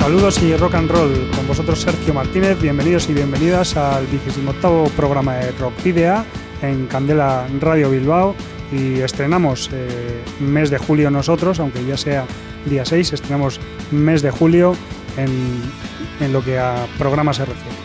Saludos y rock and roll. Con vosotros Sergio Martínez. Bienvenidos y bienvenidas al 28 programa de Rock Video en Candela Radio Bilbao. Y estrenamos eh, mes de julio nosotros, aunque ya sea día 6, estrenamos mes de julio en, en lo que a programa se refiere.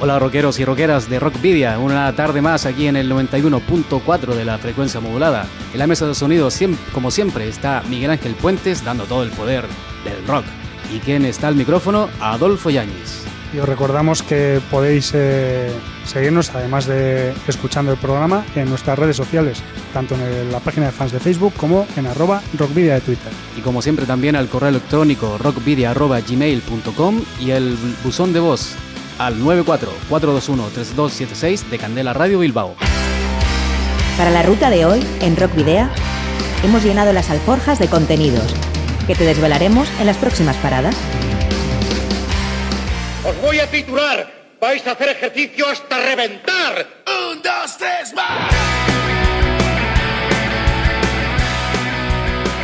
Hola rockeros y rockeras de Rockvidia, una tarde más aquí en el 91.4 de la frecuencia modulada. En la mesa de sonido, como siempre, está Miguel Ángel Puentes dando todo el poder del rock. ¿Y quién está al micrófono? Adolfo Yáñez. Y os recordamos que podéis eh, seguirnos, además de escuchando el programa, en nuestras redes sociales, tanto en la página de fans de Facebook como en arroba rockvidia de Twitter. Y como siempre también al correo electrónico rockvidia.gmail.com y el buzón de voz al 94-421-3276 de Candela Radio Bilbao. Para la ruta de hoy, en Rock Video, hemos llenado las alforjas de contenidos que te desvelaremos en las próximas paradas. Os voy a titular. Vais a hacer ejercicio hasta reventar. Un, dos, tres, más.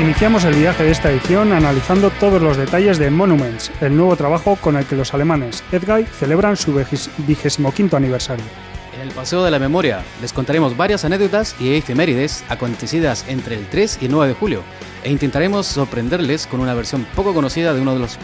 Iniciamos el viaje de esta edición analizando todos los detalles de Monuments, el nuevo trabajo con el que los alemanes Edguy celebran su vigésimo quinto aniversario. En el Paseo de la Memoria les contaremos varias anécdotas y efemérides acontecidas entre el 3 y el 9 de julio, e intentaremos sorprenderles con una versión poco conocida de uno de los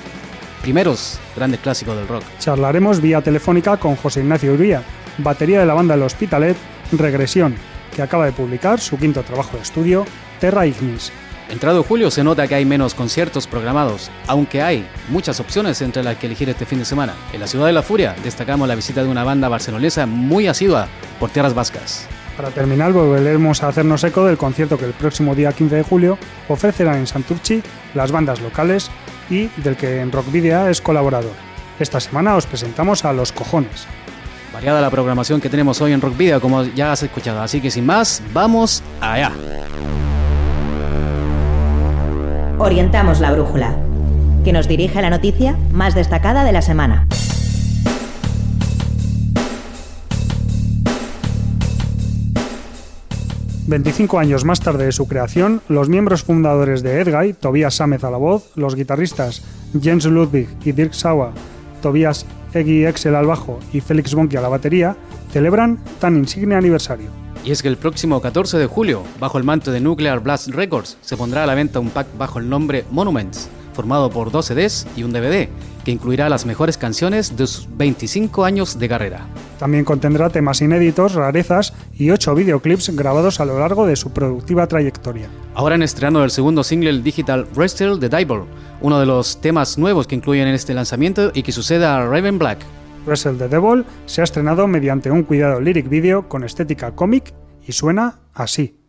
primeros grandes clásicos del rock. Charlaremos vía telefónica con José Ignacio Uría, batería de la banda El Hospitalet, Regresión, que acaba de publicar su quinto trabajo de estudio, Terra Ignis. Entrado julio se nota que hay menos conciertos programados, aunque hay muchas opciones entre las que elegir este fin de semana. En la ciudad de la furia destacamos la visita de una banda barcelonesa muy asidua por tierras vascas. Para terminar, volveremos a hacernos eco del concierto que el próximo día 15 de julio ofrecerán en Santurchi las bandas locales y del que en Rock Video es colaborador. Esta semana os presentamos a Los Cojones. Variada la programación que tenemos hoy en Rock Video, como ya has escuchado, así que sin más, vamos allá. Orientamos la brújula, que nos dirige la noticia más destacada de la semana. 25 años más tarde de su creación, los miembros fundadores de Edguy, Tobias Sámez a la voz, los guitarristas Jens Ludwig y Dirk Sauer, Tobias Eggy Excel al bajo y Felix Bonke a la batería, celebran tan insigne aniversario. Y es que el próximo 14 de julio, bajo el manto de Nuclear Blast Records, se pondrá a la venta un pack bajo el nombre Monuments, formado por dos CDs y un DVD, que incluirá las mejores canciones de sus 25 años de carrera. También contendrá temas inéditos, rarezas y 8 videoclips grabados a lo largo de su productiva trayectoria. Ahora en estreno el segundo single digital Wrestle the Devil, uno de los temas nuevos que incluyen en este lanzamiento y que sucede a Raven Black. Wrestle the Devil se ha estrenado mediante un cuidado lyric video con estética cómic y suena así.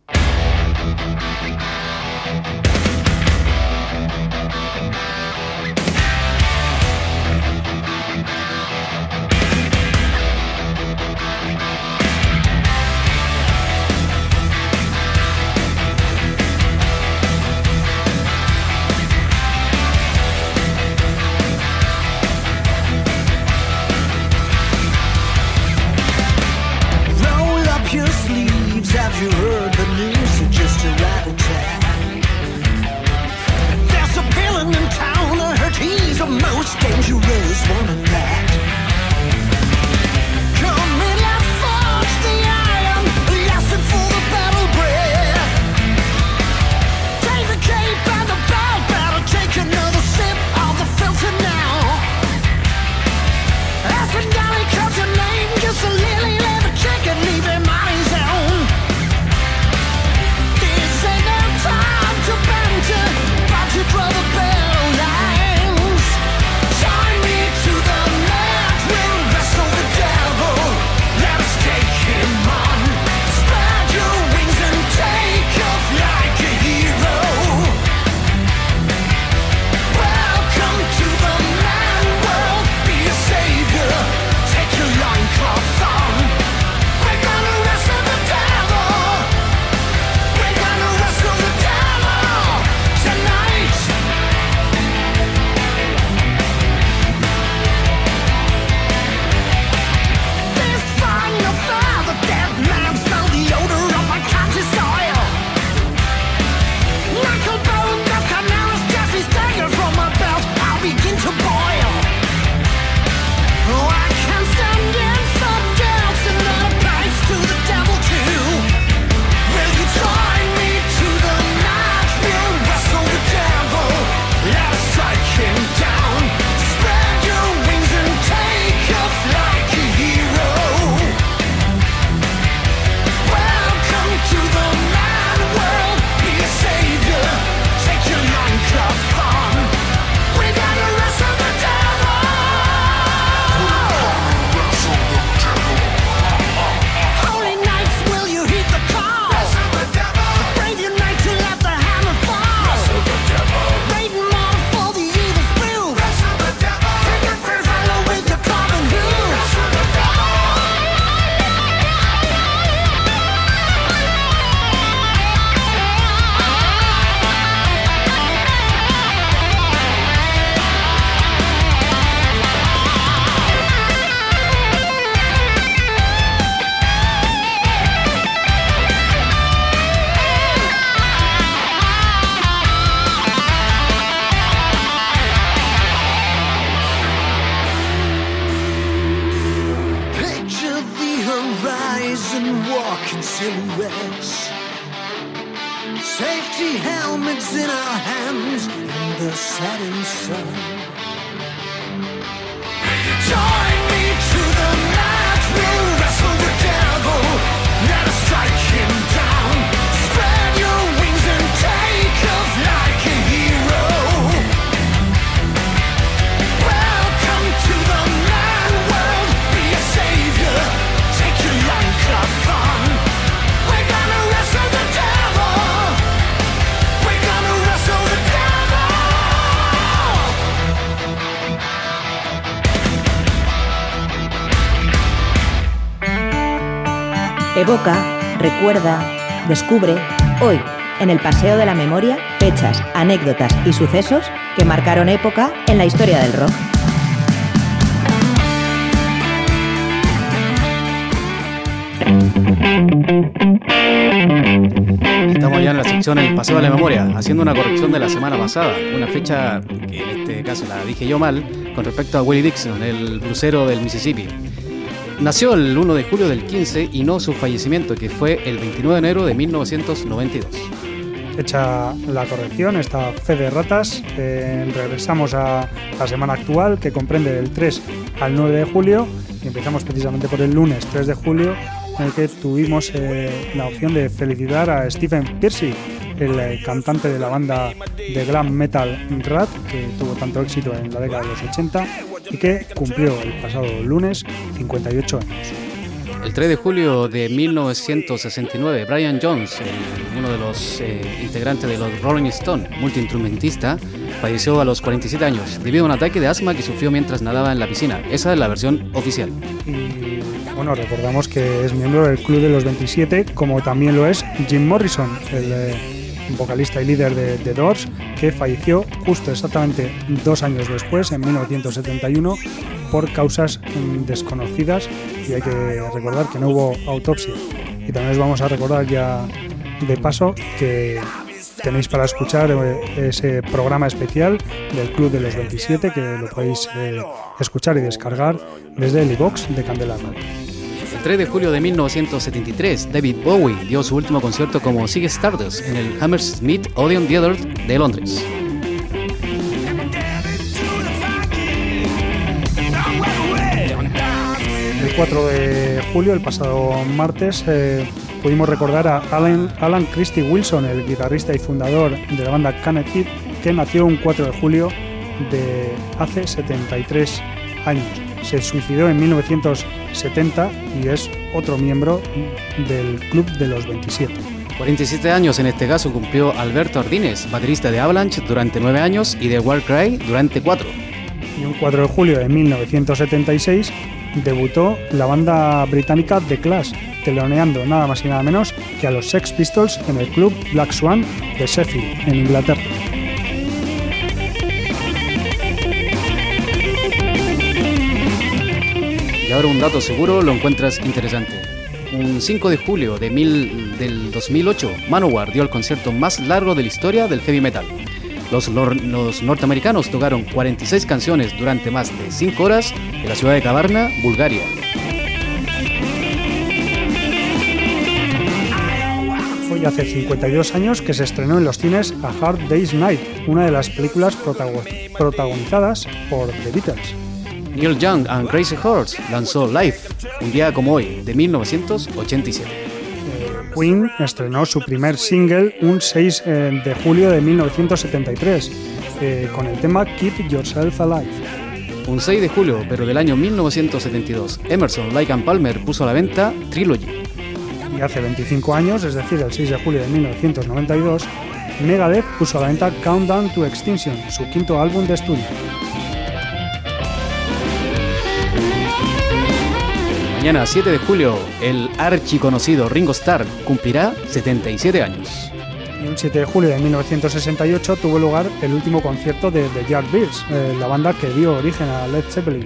Evoca, recuerda, descubre, hoy, en el Paseo de la Memoria, fechas, anécdotas y sucesos que marcaron época en la historia del rock. Estamos ya en la sección El Paseo de la Memoria, haciendo una corrección de la semana pasada, una fecha que en este caso la dije yo mal, con respecto a Willie Dixon, el crucero del Mississippi. Nació el 1 de julio del 15 y no su fallecimiento, que fue el 29 de enero de 1992. Hecha la corrección, esta fe de ratas, eh, regresamos a la semana actual que comprende del 3 al 9 de julio y empezamos precisamente por el lunes 3 de julio en el que tuvimos eh, la opción de felicitar a Stephen Piercy, el eh, cantante de la banda de glam metal Rat, que tuvo tanto éxito en la década de los 80 y que cumplió el pasado lunes 58 años. El 3 de julio de 1969, Brian Jones, uno de los eh, integrantes de los Rolling Stones, multiinstrumentista, falleció a los 47 años debido a un ataque de asma que sufrió mientras nadaba en la piscina. Esa es la versión oficial. Y bueno, recordamos que es miembro del Club de los 27, como también lo es Jim Morrison, el eh, vocalista y líder de The Doors, que falleció justo exactamente dos años después, en 1971, por causas desconocidas. Y hay que recordar que no hubo autopsia. Y también os vamos a recordar ya de paso que tenéis para escuchar eh, ese programa especial del Club de los 27 que lo podéis eh, escuchar y descargar desde el iBox de Candela Radio. El 3 de julio de 1973, David Bowie dio su último concierto como Sigue Stardust en el Hammersmith Odeon Theatre de Londres. El 4 de julio, el pasado martes, eh, pudimos recordar a Alan, Alan Christie Wilson, el guitarrista y fundador de la banda Canet Heat, que nació un 4 de julio de hace 73 años. Se suicidó en 1970 y es otro miembro del Club de los 27. 47 años en este caso cumplió Alberto Ardines, baterista de Avalanche durante 9 años y de Warcry durante 4. Y un 4 de julio de 1976 debutó la banda británica The Clash, teloneando nada más y nada menos que a los Sex Pistols en el club Black Swan de Sheffield, en Inglaterra. Ahora un dato seguro lo encuentras interesante. Un 5 de julio de del 2008, Manowar dio el concierto más largo de la historia del heavy metal. Los, norteamericanos tocaron 46 canciones durante más de 5 horas en la ciudad de Cavarna, Bulgaria. Hoy hace 52 años que se estrenó en los cines A Hard Day's Night, una de las películas protago- protagonizadas por The Beatles. Neil Young and Crazy Horse lanzó Life, un día como hoy, de 1987. Queen estrenó su primer single un 6 eh, de julio de 1973 eh, con el tema Keep Yourself Alive. Un 6 de julio, pero del año 1972, Emerson, Lake and Palmer puso a la venta Trilogy. Y hace 25 años, es decir, el 6 de julio de 1992, Megadeth puso a la venta Countdown to Extinction, su quinto álbum de estudio. Mañana 7 de julio, el archiconocido Ringo Starr cumplirá 77 años. Y un 7 de julio de 1968 tuvo lugar el último concierto de The Yardbirds, eh, la banda que dio origen a Led Zeppelin.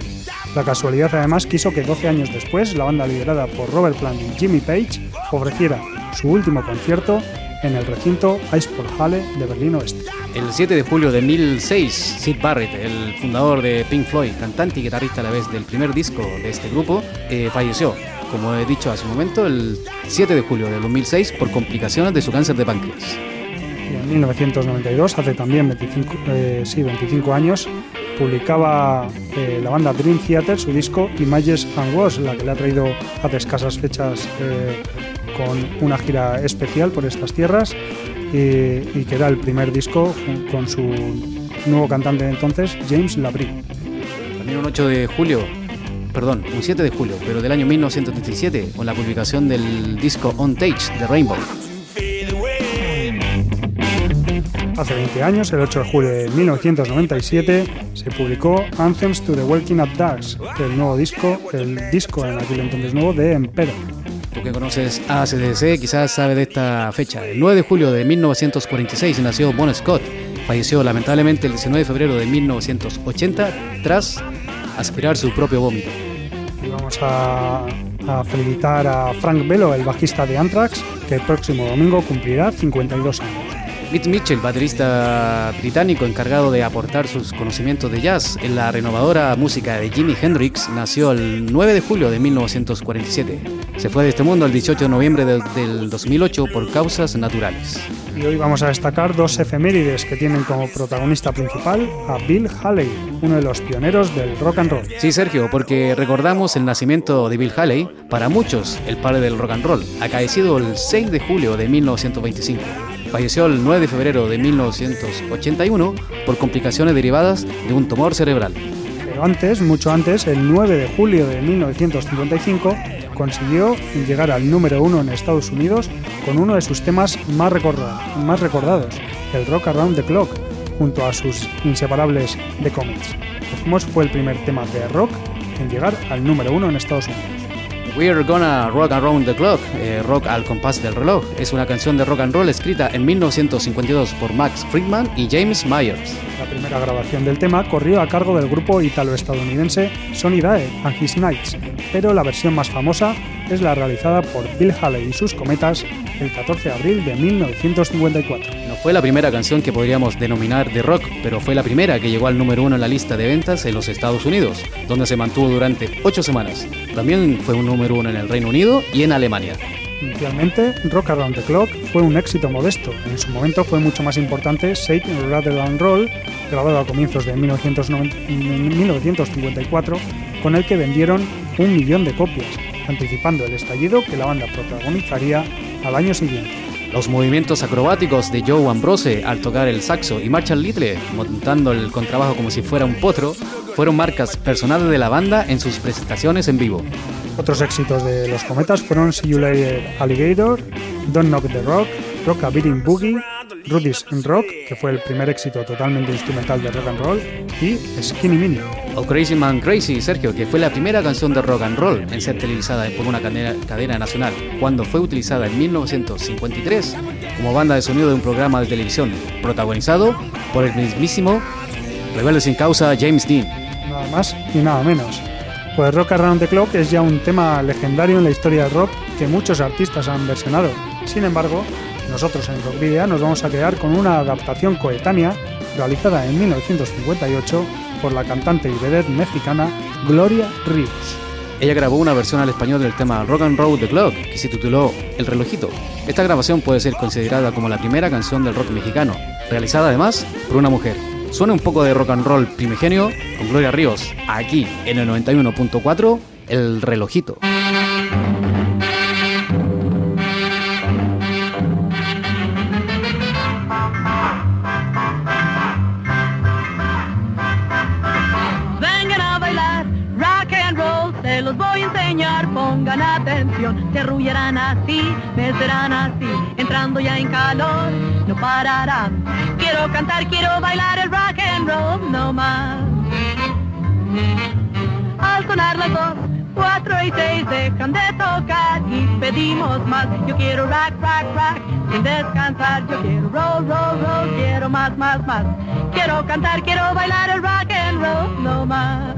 La casualidad además quiso que 12 años después la banda liderada por Robert Plant y Jimmy Page ofreciera su último concierto en el recinto Eissport Halle de Berlín Oeste. El 7 de julio de 2006, Sid Barrett, el fundador de Pink Floyd, cantante y guitarrista a la vez del primer disco de este grupo, eh, falleció. como he dicho hace un momento, el 7 de julio de 2006 por complicaciones de su cáncer de páncreas. Y en 1992, hace también 25, eh, sí, 25 años, publicaba eh, la banda Dream Theater su disco Images and Wars, la que le ha traído hace escasas fechas con una gira especial por estas tierras y, y que era el primer disco con su nuevo cantante de entonces, James Labrie. También un 8 de julio, perdón, un 7 de julio, pero del año 1937, con la publicación del disco On Tage de Rainbow. Hace 20 años, el 8 de julio de 1997, se publicó Anthems to the Walking Up Dogs, el nuevo disco, el disco en aquel entonces nuevo de Emperor. Tú que conoces ACDC quizás sabe de esta fecha. El 9 de julio de 1946 nació Bon Scott. Falleció lamentablemente el 19 de febrero de 1980 tras aspirar su propio vómito. Y vamos a, a felicitar a Frank Bello, el bajista de Anthrax, que el próximo domingo cumplirá 52 años. Mitch Mitchell, baterista británico encargado de aportar sus conocimientos de jazz en la renovadora música de Jimi Hendrix, nació el 9 de julio de 1947. Se fue de este mundo el 18 de noviembre del, del 2008 por causas naturales. Y hoy vamos a destacar dos efemérides que tienen como protagonista principal a Bill Haley, uno de los pioneros del rock and roll. Sí, Sergio, porque recordamos el nacimiento de Bill Haley, para muchos el padre del rock and roll, acaecido el 6 de julio de 1925. Falleció el 9 de febrero de 1981 por complicaciones derivadas de un tumor cerebral. Pero antes, mucho antes, el 9 de julio de 1955, consiguió llegar al número uno en Estados Unidos con uno de sus temas más, más recordados, el Rock Around the Clock, junto a sus inseparables The Comets. Decimos, fue el primer tema de rock en llegar al número uno en Estados Unidos. We're Gonna Rock Around the Clock, eh, Rock al compás del reloj, es una canción de rock and roll escrita en 1952 por Max Friedman y James Myers. La primera grabación del tema corrió a cargo del grupo italo-estadounidense Sonny Dae and His Knights, pero la versión más famosa es la realizada por Bill Haley y sus cometas el 14 de abril de 1954. No fue la primera canción que podríamos denominar de rock, pero fue la primera que llegó al número uno en la lista de ventas en los Estados Unidos, donde se mantuvo durante ocho semanas. También fue un número uno en el Reino Unido y en Alemania. Inicialmente, Rock Around the Clock fue un éxito modesto. En su momento fue mucho más importante Shake, Rattle and Roll, grabado a comienzos de 1990 1954, con el que vendieron un millón de copias, anticipando el estallido que la banda protagonizaría al año siguiente. Los movimientos acrobáticos de Joe Ambrose al tocar el saxo y Marshall Little montando el contrabajo como si fuera un potro fueron marcas personales de la banda en sus presentaciones en vivo. Otros éxitos de los cometas fueron See You Later Alligator, Don't Knock the Rock, Rock a Beating Boogie, Rudy's Rock, que fue el primer éxito totalmente instrumental de rock and roll, y Skinny Mini. O Crazy Man Crazy, Sergio, que fue la primera canción de rock and roll en ser televisada por una cadena, cadena nacional, cuando fue utilizada en 1953 como banda de sonido de un programa de televisión, protagonizado por el mismísimo rebelde sin causa James Dean. Nada más y nada menos. Pues Rock Around the Clock es ya un tema legendario en la historia del rock que muchos artistas han versionado. Sin embargo, nosotros en Rockvidia nos vamos a quedar con una adaptación coetánea realizada en 1958 por la cantante y vedette mexicana Gloria Ríos. Ella grabó una versión al español del tema Rock and Roll the Clock, que se tituló El relojito. Esta grabación puede ser considerada como la primera canción del rock mexicano, realizada además por una mujer. Suena un poco de rock and roll primigenio con Gloria Ríos, aquí en el 91.4, El relojito. Se arrullarán así, me serán así, entrando ya en calor, no pararán. Quiero cantar, quiero bailar el rock and roll, no más. Al sonar las dos, cuatro y seis dejan de tocar y pedimos más. Yo quiero rock, rock, rock, sin descansar. Yo quiero roll, roll, roll, quiero más, más, más. Quiero cantar, quiero bailar el rock and roll, no más.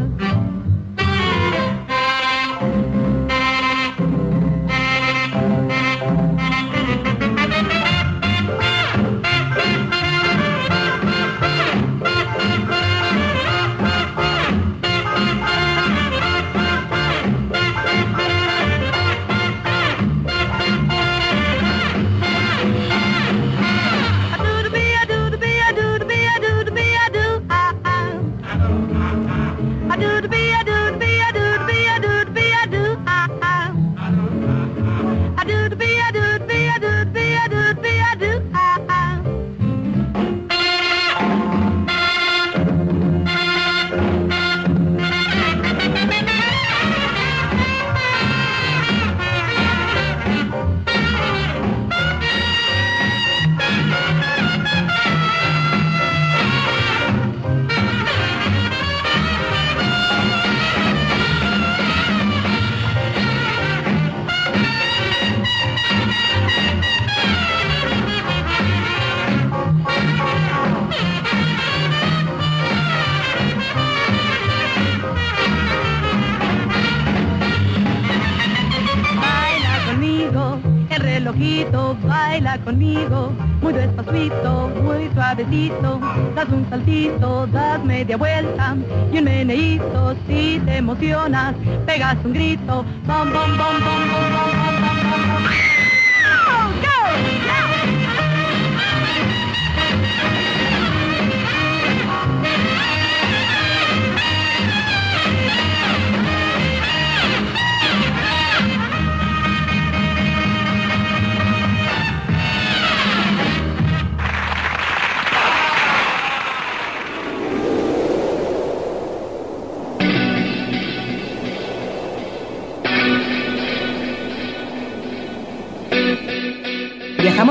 pasito das media vuelta y un meneíto si te emocionas, pegas un grito, bom, bom, bom.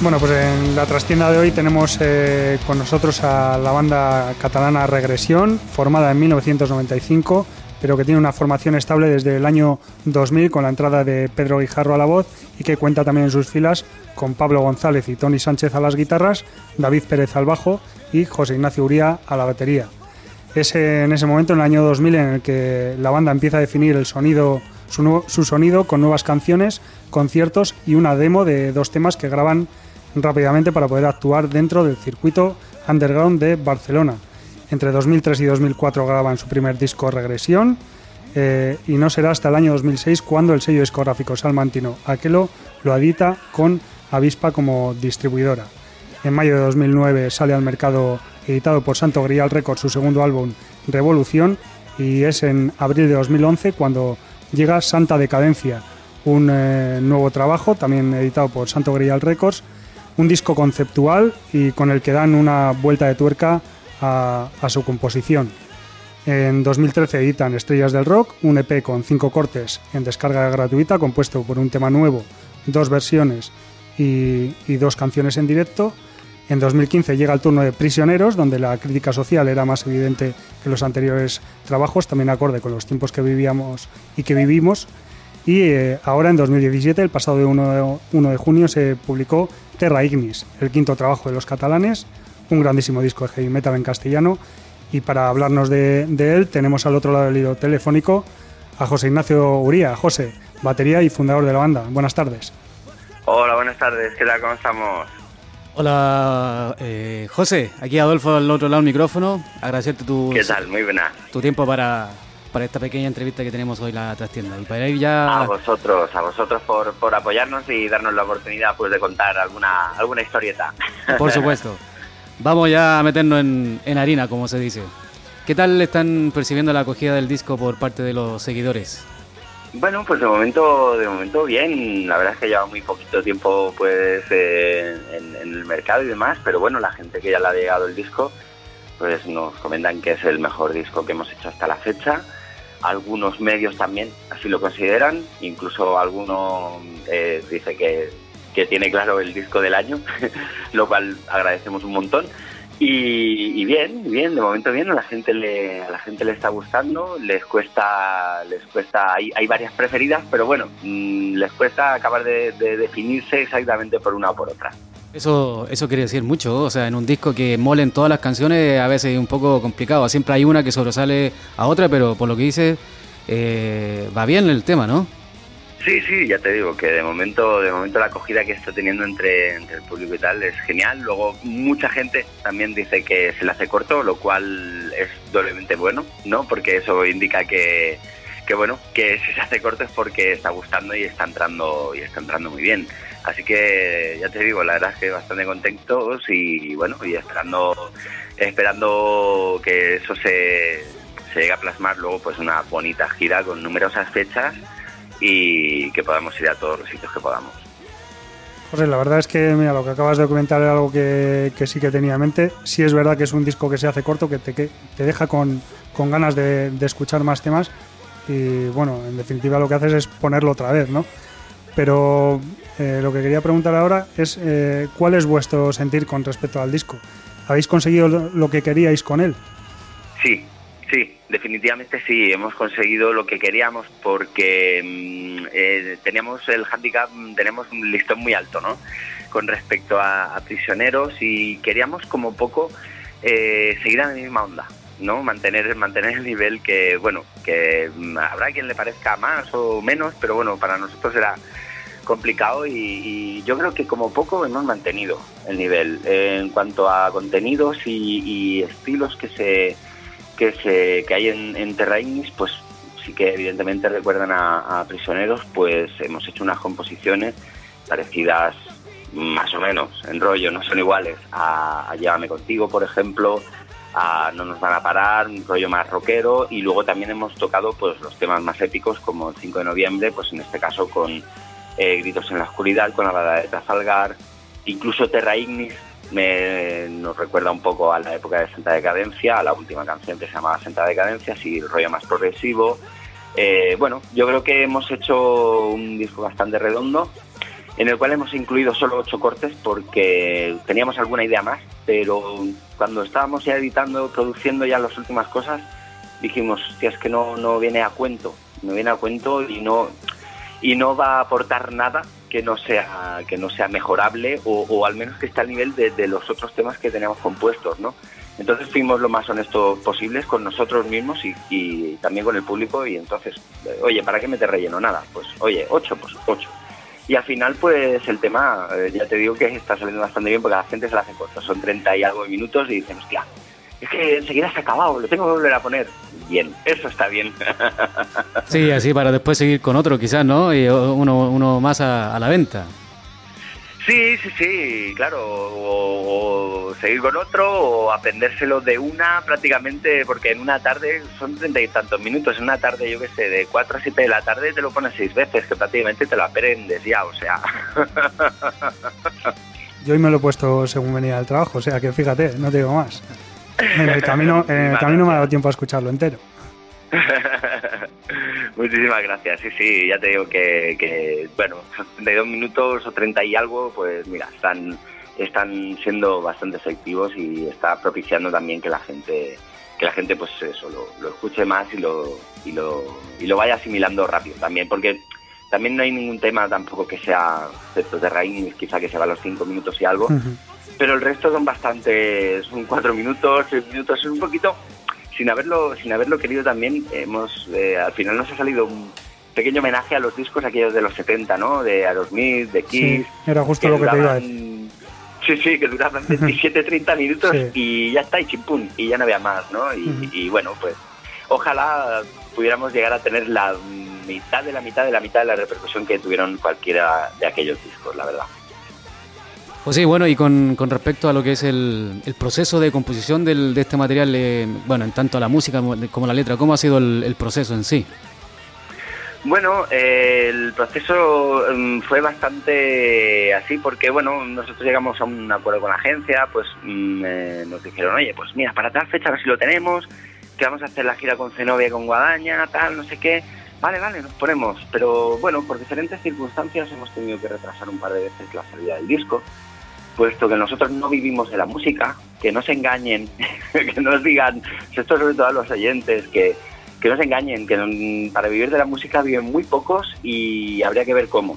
Bueno, pues en la trastienda de hoy tenemos eh, con nosotros a la banda catalana Regresión, formada en 1995, pero que tiene una formación estable desde el año 2000 con la entrada de Pedro Guijarro a la voz y que cuenta también en sus filas con Pablo González y Tony Sánchez a las guitarras, David Pérez al bajo y José Ignacio Uría a la batería. Es en ese momento, en el año 2000, en el que la banda empieza a definir su sonido con nuevas canciones, conciertos y una demo de dos temas que graban rápidamente para poder actuar dentro del circuito underground de Barcelona. Entre 2003 y 2004 graban su primer disco Regresión eh, y no será hasta el año 2006 cuando el sello discográfico salmantino Aquelo lo edita con Avispa como distribuidora. En mayo de 2009 sale al mercado editado por Santo Grial Records su segundo álbum Revolución y es en abril de 2011 cuando llega Santa Decadencia, un eh, nuevo trabajo también editado por Santo Grial Records, un disco conceptual y con el que dan una vuelta de tuerca a, su composición. En 2013 editan Estrellas del Rock, un EP con cinco cortes en descarga gratuita, compuesto por un tema nuevo, dos versiones y, dos canciones en directo. En 2015 llega el turno de Prisioneros, donde la crítica social era más evidente que los anteriores trabajos, también acorde con los tiempos que vivíamos y que vivimos. Y eh, ahora en 2017, el pasado de 1 de, 1 de junio, se publicó Terra Ignis, el quinto trabajo de los catalanes, un grandísimo disco de heavy metal en castellano. Y para hablarnos de, de él, tenemos al otro lado del hilo telefónico a José Ignacio Uría. José, batería y fundador de la banda. Buenas tardes. Hola, buenas tardes. ¿Qué tal? ¿Cómo estamos? Hola, eh, José, aquí Adolfo al otro lado del micrófono. Agradecerte tu, ¿Qué tal? Muy buena. tu tiempo para, para esta pequeña entrevista que tenemos hoy la trastienda. Y para ir ya... A vosotros, a vosotros por, por apoyarnos y darnos la oportunidad pues, de contar alguna, alguna historieta. Por supuesto. Vamos ya a meternos en, en harina, como se dice. ¿Qué tal están percibiendo la acogida del disco por parte de los seguidores? Bueno, pues de momento, de momento bien. La verdad es que lleva muy poquito tiempo pues eh, en, en el mercado y demás, pero bueno, la gente que ya le ha llegado el disco, pues nos comentan que es el mejor disco que hemos hecho hasta la fecha. Algunos medios también así lo consideran, incluso alguno eh, dice que, que tiene claro el disco del año, lo cual agradecemos un montón. Y, y bien, bien, de momento bien, a la gente le, a la gente le está gustando, les cuesta, les cuesta, hay, hay varias preferidas, pero bueno, mm, les cuesta acabar de, de definirse exactamente por una o por otra. Eso, eso quiere decir mucho, o sea, en un disco que molen todas las canciones a veces es un poco complicado. Siempre hay una que sobresale a otra, pero por lo que dices, eh, va bien el tema, ¿no? Sí, sí, ya te digo que de momento, de momento la acogida que está teniendo entre, entre el público y tal es genial. Luego mucha gente también dice que se le hace corto, lo cual es doblemente bueno, ¿no? Porque eso indica que, que bueno, que si se hace corto es porque está gustando y está entrando y está entrando muy bien. Así que ya te digo, la verdad es que bastante contentos y bueno, y esperando esperando que eso se, se llegue a plasmar luego pues una bonita gira con numerosas fechas y que podamos ir a todos los sitios que podamos. José, la verdad es que mira, lo que acabas de comentar es algo que, que sí que tenía en mente. Sí es verdad que es un disco que se hace corto, que te, que te deja con, con ganas de, de escuchar más temas y bueno, en definitiva lo que haces es ponerlo otra vez, ¿no? Pero eh, lo que quería preguntar ahora es eh, cuál es vuestro sentir con respecto al disco. ¿Habéis conseguido lo que queríais con él? Sí, sí, definitivamente sí, hemos conseguido lo que queríamos porque mm, eh, teníamos el handicap, tenemos un listón muy alto, ¿no? Con respecto a, a prisioneros y queríamos como poco eh, seguir en la misma onda, ¿no? Mantener, mantener el nivel que, bueno, que mm, habrá quien le parezca más o menos, pero bueno, para nosotros era complicado y, y yo creo que como poco hemos mantenido el nivel. En cuanto a contenidos y, y estilos que se que se que hay en, en Terra Ignis, pues sí que evidentemente recuerdan a, prisioneros pues hemos hecho unas composiciones parecidas más o menos en rollo no son iguales a, a Llévame contigo por ejemplo a No nos van a parar un rollo más rockero y luego también hemos tocado pues los temas más épicos como el 5 de noviembre pues en este caso con eh, Gritos en la Oscuridad, con la balada de Trafalgar, incluso Terra Ignis me, nos recuerda un poco a la época de Santa Decadencia, a la última canción que se llamaba Santa Decadencia, así el rollo más progresivo. Eh, bueno, yo creo que hemos hecho un disco bastante redondo, en el cual hemos incluido solo ocho cortes porque teníamos alguna idea más, pero cuando estábamos ya editando, produciendo ya las últimas cosas, dijimos, hostia, es que no, no viene a cuento, no viene a cuento y no, y no va a aportar nada que no sea que no sea mejorable o, al menos que esté al nivel de, los otros temas que teníamos compuestos, ¿no? Entonces fuimos lo más honestos posibles con nosotros mismos y, y también con el público y entonces, oye, ¿para qué me te relleno nada? Pues, oye, ocho, pues ocho. Y al final, pues el tema, eh, ya te digo que está saliendo bastante bien porque a la gente se la hace corto. Son 30 y algo de minutos y dicen, hostia, es que enseguida se ha acabado, lo tengo que volver a poner. Bien, eso está bien. Sí, así para después seguir con otro quizás, ¿no? Y uno, uno más a, a la venta. Sí, sí, sí, claro. O, o seguir con otro o aprendérselo de una prácticamente, porque en una tarde son treinta y tantos minutos. En una tarde, yo qué sé, de 4 a 7 de la tarde te lo pones seis veces, que prácticamente te lo aprendes ya, o sea. Yo hoy me lo he puesto según venía del trabajo, o sea que fíjate, no te digo más. En el camino, en el camino me ha dado tiempo a escucharlo entero. Muchísimas gracias. Sí, sí, ya te digo que, que, bueno, 32 minutos o 30 y algo, pues mira, están están siendo bastante efectivos y está propiciando también que la gente que la gente pues eso lo, lo escuche más y lo, y lo y lo vaya asimilando rápido también porque también no hay ningún tema tampoco que sea excepto de raíz quizá que se va a los 5 minutos y algo Ujú. Pero el resto son bastante son 4 minutos 6 minutos es un poquito sin haberlo sin haberlo querido también hemos eh, al final nos ha salido un pequeño homenaje a los discos aquellos de los 70 no de Aerosmith de Kiss Sí, era justo lo que te iba a duraban- decir. Sí, sí, que duraban 27, 30 minutos Sí. y ya está, y chimpum, y ya no había más, ¿no? Y, y bueno, pues ojalá pudiéramos llegar a tener la mitad de la mitad de la mitad de la repercusión que tuvieron cualquiera de aquellos discos, la verdad. Pues sí, bueno, y con, con respecto a lo que es el, proceso de composición del, de este material, eh, bueno, en tanto la música como- la letra, ¿cómo ha sido el, proceso en sí? Bueno, eh, el proceso mm, fue bastante así porque, bueno, nosotros llegamos a un acuerdo con la agencia, pues mm, nos dijeron, oye, pues mira, para tal fecha a ver si lo tenemos, que vamos a hacer la gira con Zenobia y con Guadaña, tal, no sé qué. Vale, vale, nos ponemos. Pero bueno, por diferentes circunstancias hemos tenido que retrasar un par de veces la salida del disco, puesto que nosotros no vivimos de la música, que no se engañen, que nos digan, esto sobre todo a los oyentes, que, que no se engañen, que para vivir de la música viven muy pocos y habría que ver cómo.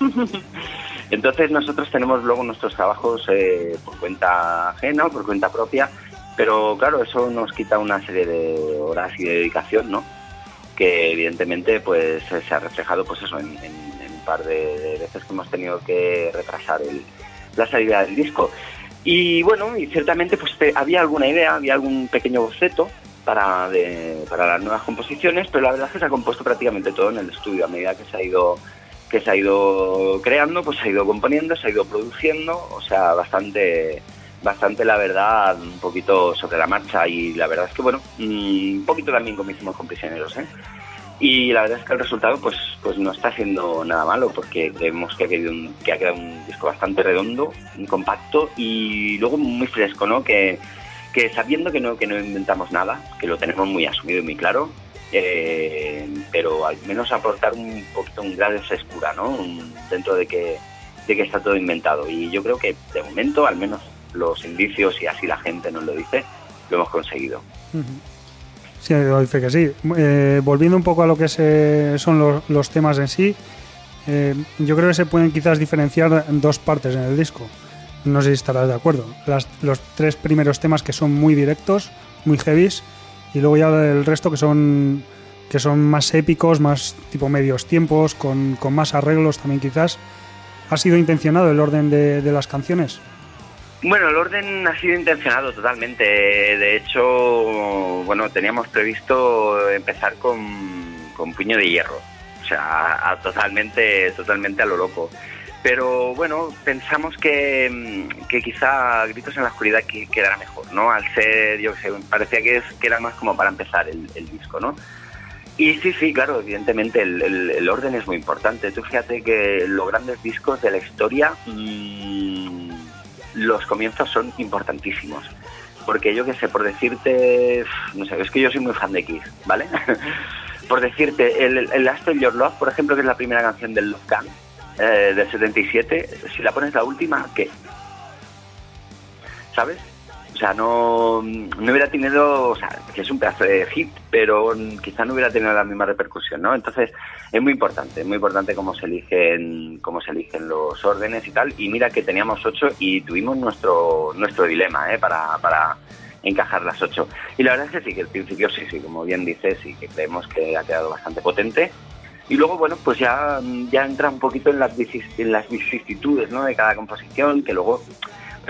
Entonces nosotros tenemos luego nuestros trabajos eh, por cuenta ajena o por cuenta propia, pero claro, eso nos quita una serie de horas y de dedicación, ¿no? Que evidentemente pues se ha reflejado pues eso en, un par de veces que hemos tenido que retrasar el- la salida del disco. Y bueno, y ciertamente pues te- había alguna idea, había algún pequeño boceto para, de- para las nuevas composiciones, pero la verdad es que se ha compuesto prácticamente todo en el estudio a medida que se ha ido que se ha ido creando, pues se ha ido componiendo, se ha ido produciendo, o sea, bastante bastante la verdad, un poquito sobre la marcha y la verdad es que bueno, mm, un poquito también como hicimos con prisioneros, ¿eh? Y la verdad es que el resultado pues, pues no está siendo nada malo porque creemos que ha, quedado un, que ha quedado un disco bastante redondo, compacto y luego muy fresco, ¿no? Que, que sabiendo que no, que no inventamos nada, que lo tenemos muy asumido y muy claro, eh, pero al menos aportar un poquito un grado de frescura, ¿no? Un- dentro de que, de que está todo inventado. Y yo creo que de momento, al menos los indicios y así la gente nos lo dice, lo hemos conseguido. Sí, fe que sí. Eh, volviendo un poco a lo que se- son los, los temas en sí, eh, yo creo que se pueden quizás diferenciar en dos partes en el disco. No sé si estarás de acuerdo. Las- los tres primeros temas que son muy directos, muy heavies, y luego ya el resto que son que son más épicos, más tipo medios tiempos, con, con más arreglos también quizás. ¿Ha sido intencionado el orden de, de las canciones? Bueno, el orden ha sido intencionado totalmente. De hecho, bueno, teníamos previsto empezar con, con puño de hierro. O sea, totalmente, totalmente a lo loco. Pero bueno, pensamos que, mm, que quizá Gritos en la Oscuridad que- quedará mejor, ¿no? Al ser, yo qué sé, parecía que, es, que era más como para empezar el, disco, ¿no? Y sí, sí, claro, evidentemente el, el- el orden es muy importante. Tú fíjate que los grandes discos de la historia, mm, los comienzos son importantísimos. Porque yo qué sé, por decirte, no sé, es que yo soy muy fan de Kiss, ¿vale? por decirte, el, el Last of Your Love, por ejemplo, que es la primera canción del Love Gun, eh, del 77, si la pones la última, ¿qué? ¿Sabes? O sea, no, no hubiera tenido, o sea, que es un pedazo de hit, pero quizá no hubiera tenido la misma repercusión, ¿no? Entonces, es muy importante, es muy importante cómo se eligen, cómo se eligen los órdenes y tal. Y mira que teníamos ocho y tuvimos nuestro, nuestro dilema, ¿eh? Para, para encajar las ocho. Y la verdad es que sí, que el principio sí, sí, como bien dices, sí que creemos que ha quedado bastante potente. Y luego, bueno, pues ya, ya entra un poquito en las, en las vicisitudes, ¿no? De cada composición, que luego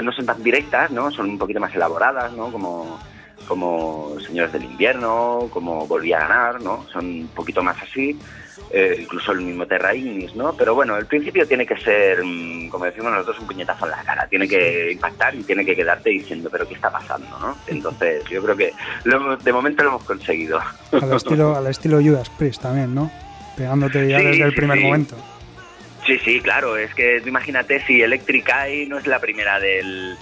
no son tan directas, ¿no? Son un poquito más elaboradas, ¿no? Como, como Señores del Invierno, como Volví a ganar, ¿no? Son un poquito más así, eh, incluso el mismo Terrainis, ¿no? Pero bueno, el principio tiene que ser, mm, como decimos nosotros, un puñetazo en la cara. Tiene que impactar y tiene que quedarte diciendo, pero ¿qué está pasando, no? Entonces, yo creo que lo de momento lo hemos conseguido. Al estilo, al estilo Judas Priest también, ¿no? Pegándote ya Sí, desde el primer sí. momento. Sí, sí, claro. Es que imagínate si Electric Eye no es la primera del,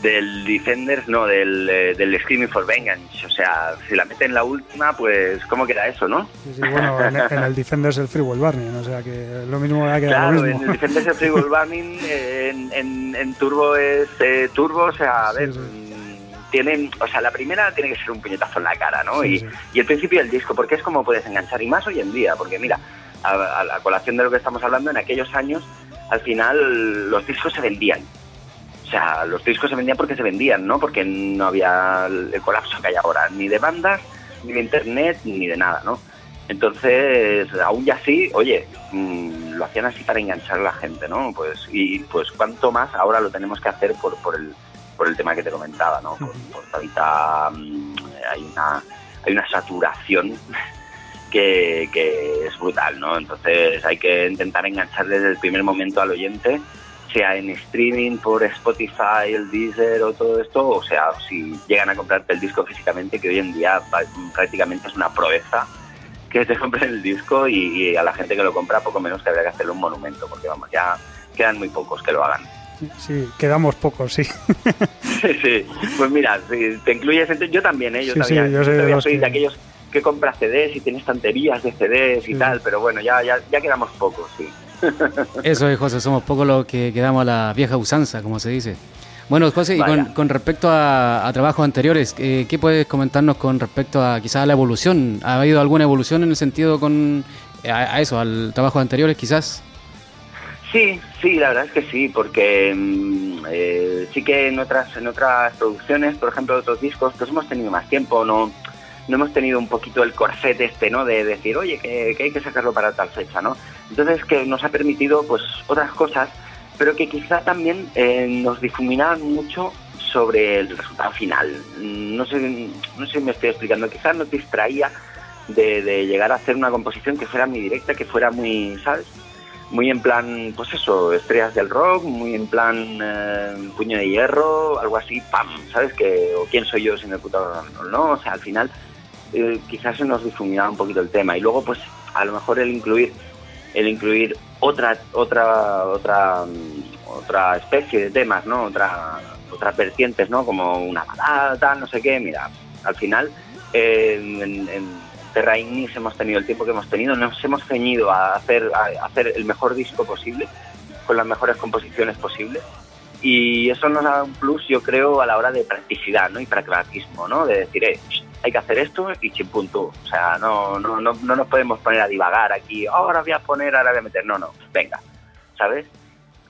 del Defenders, no, del, eh, del Screaming for Vengeance. O sea, si la meten la última, pues ¿cómo queda eso, no? Sí, sí, bueno, en, en el Defenders el Free Will Burning, o sea que lo mismo va a quedar Claro, lo en mismo. el Defenders of Free Will Burning, eh, en, en, en Turbo es eh, Turbo, o sea, a ver, sí. tienen, o sea, la primera tiene que ser un puñetazo en la cara, ¿no? Y, y el principio del disco, porque es como puedes enganchar, y más hoy en día, porque mira, a, a la colación de lo que estamos hablando, en aquellos años, al final los discos se vendían. O sea, los discos se vendían porque se vendían, ¿no? Porque no había el colapso que hay ahora, ni de bandas, ni de internet, ni de nada, ¿no? Entonces, aún ya así, oye, mm, lo hacían así para enganchar a la gente, ¿no? Pues, y pues cuánto más ahora lo tenemos que hacer por, por, el, por el tema que te comentaba, ¿no? Por, por ahorita mm, hay una, hay una saturación que, que es brutal, ¿no? Entonces hay que intentar enganchar desde el primer momento al oyente, sea en streaming por Spotify, el Deezer o todo esto, o sea, si llegan a comprarte el disco físicamente, que hoy en día prácticamente es una proeza que te compren el disco y, y a la gente que lo compra poco menos que habría que hacerle un monumento, porque vamos, ya quedan muy pocos que lo hagan. Sí, quedamos pocos, sí. Sí, sí. Pues mira, si te incluyes, yo también, ¿eh? Yo Sí, también, sí, yo soy de soy que- de aquellos que compra CDs y tiene estanterías de CDs y tal, pero bueno, ya, ya, ya quedamos pocos, sí. Eso es, José, somos pocos los que quedamos a la vieja usanza, como se dice. Bueno, José, y con, con respecto a, a trabajos anteriores, eh, ¿qué puedes comentarnos con respecto a quizás a la evolución? ¿Ha habido alguna evolución en el sentido con a, a eso, al trabajo anteriores quizás? Sí, sí, la verdad es que sí, porque mm, eh, sí que en otras, en otras producciones, por ejemplo, otros discos, pues hemos tenido más tiempo, no, no hemos tenido un poquito el corset este, ¿no? De decir, oye, que, que hay que sacarlo para tal fecha, ¿no? Entonces, que nos ha permitido, pues, otras cosas, pero que quizá también eh, nos difuminaban mucho sobre el resultado final. No sé, no sé si me estoy explicando, quizás nos distraía de, de llegar a hacer una composición que fuera muy directa, que fuera muy, ¿sabes? muy en plan, pues eso, estrellas del rock, muy en plan eh, puño de hierro, algo así, pam, ¿sabes? Que, o quién soy yo sin el puto ¿no? O sea, al final eh, quizás se nos difuminaba un poquito el tema. Y luego, pues, a lo mejor el incluir, el incluir otra, otra, otra, mm, otra especie de temas, ¿no? Otra, otras vertientes, ¿no? Como una balada, no sé qué. Mira, al final, eh, en, en Terra Ignis hemos tenido el tiempo que hemos tenido, nos hemos ceñido a hacer, a hacer el mejor disco posible, con las mejores composiciones posibles. Y eso nos da un plus, yo creo, a la hora de practicidad ¿no? y pragmatismo, ¿no? De decir, eh, hay que hacer esto y chimpúntú. O sea, no, no, no, no nos podemos poner a divagar aquí, ahora voy a poner, ahora voy a meter. No, no, venga, ¿sabes?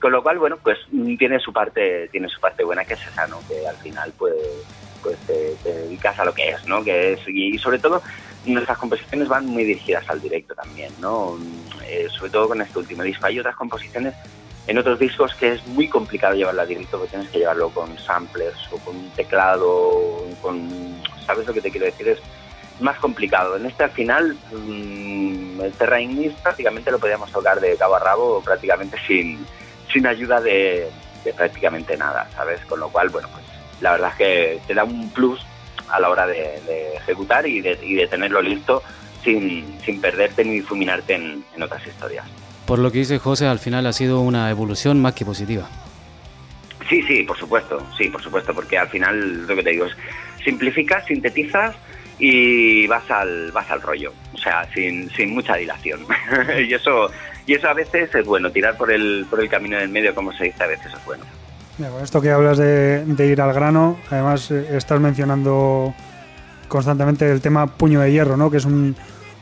Con lo cual, bueno, pues mm, tiene su parte, tiene su parte buena que es esa, ¿no? Que al final, pues, pues te, dedicas a lo que es, ¿no? Que es, y sobre todo, nuestras composiciones van muy dirigidas al directo también, ¿no? Eh, sobre todo con este último disco. Hay otras composiciones en otros discos que es muy complicado llevarlo directo, porque tienes que llevarlo con samplers o con un teclado, con... ¿Sabes lo que te quiero decir? Es más complicado. En este al final, mmm, el Terra Ignis prácticamente lo podíamos tocar de cabo a rabo prácticamente sin, sin ayuda de, de prácticamente nada, ¿sabes? Con lo cual, bueno, pues la verdad es que te da un plus a la hora de, de ejecutar y de, y de, tenerlo listo sin, sin perderte ni difuminarte en, en, otras historias. Por lo que dice José, al final ha sido una evolución más que positiva. Sí, sí, por supuesto, sí, por supuesto, porque al final lo que te digo es simplificas, sintetizas y vas al, vas al rollo, o sea, sin, sin mucha dilación. y eso y eso a veces es bueno, tirar por el, por el camino del medio, como se dice, a veces es bueno. Mira, con esto que hablas de, de, ir al grano, además eh, estás mencionando constantemente el tema Puño de Hierro, ¿no? que es un,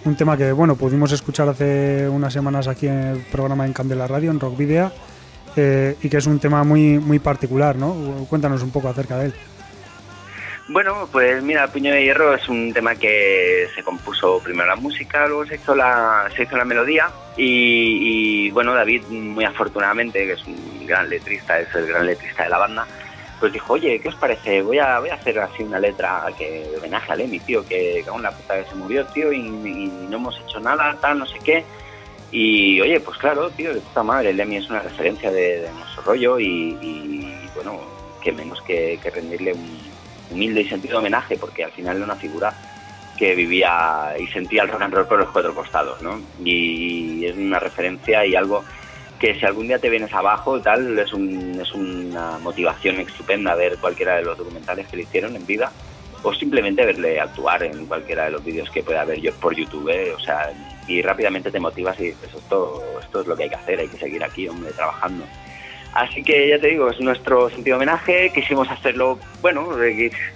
un, tema que bueno pudimos escuchar hace unas semanas aquí en el programa en Candela Radio, en Rock Video, eh, y que es un tema muy, muy particular. ¿no? Cuéntanos un poco acerca de él. Bueno, pues mira, Puño de Hierro es un tema que se compuso primero la música, luego se hizo la, se hizo la melodía y, y, bueno, David, muy afortunadamente, que es un gran letrista, es el gran letrista de la banda, pues dijo, oye, ¿qué os parece? Voy a, voy a hacer así una letra que homenaje a Lemmy, tío, que con la puta que se murió, tío, y, no hemos hecho nada, tal, no sé qué. Y oye, pues claro, tío, de puta madre, Lemmy es una referencia de, nuestro rollo y, y, bueno, que menos que, que rendirle un humilde y sentido homenaje, porque al final era una figura que vivía y sentía el rock and roll por los cuatro costados, ¿no? Y es una referencia y algo que si algún día te vienes abajo y tal, es, un, es una motivación estupenda ver cualquiera de los documentales que le hicieron en vida o simplemente verle actuar en cualquiera de los vídeos que pueda ver yo por YouTube, ¿eh? o sea, y rápidamente te motivas y dices, esto, esto es lo que hay que hacer, hay que seguir aquí, hombre, trabajando. Así que ya te digo, es nuestro sentido homenaje. Quisimos hacerlo, bueno,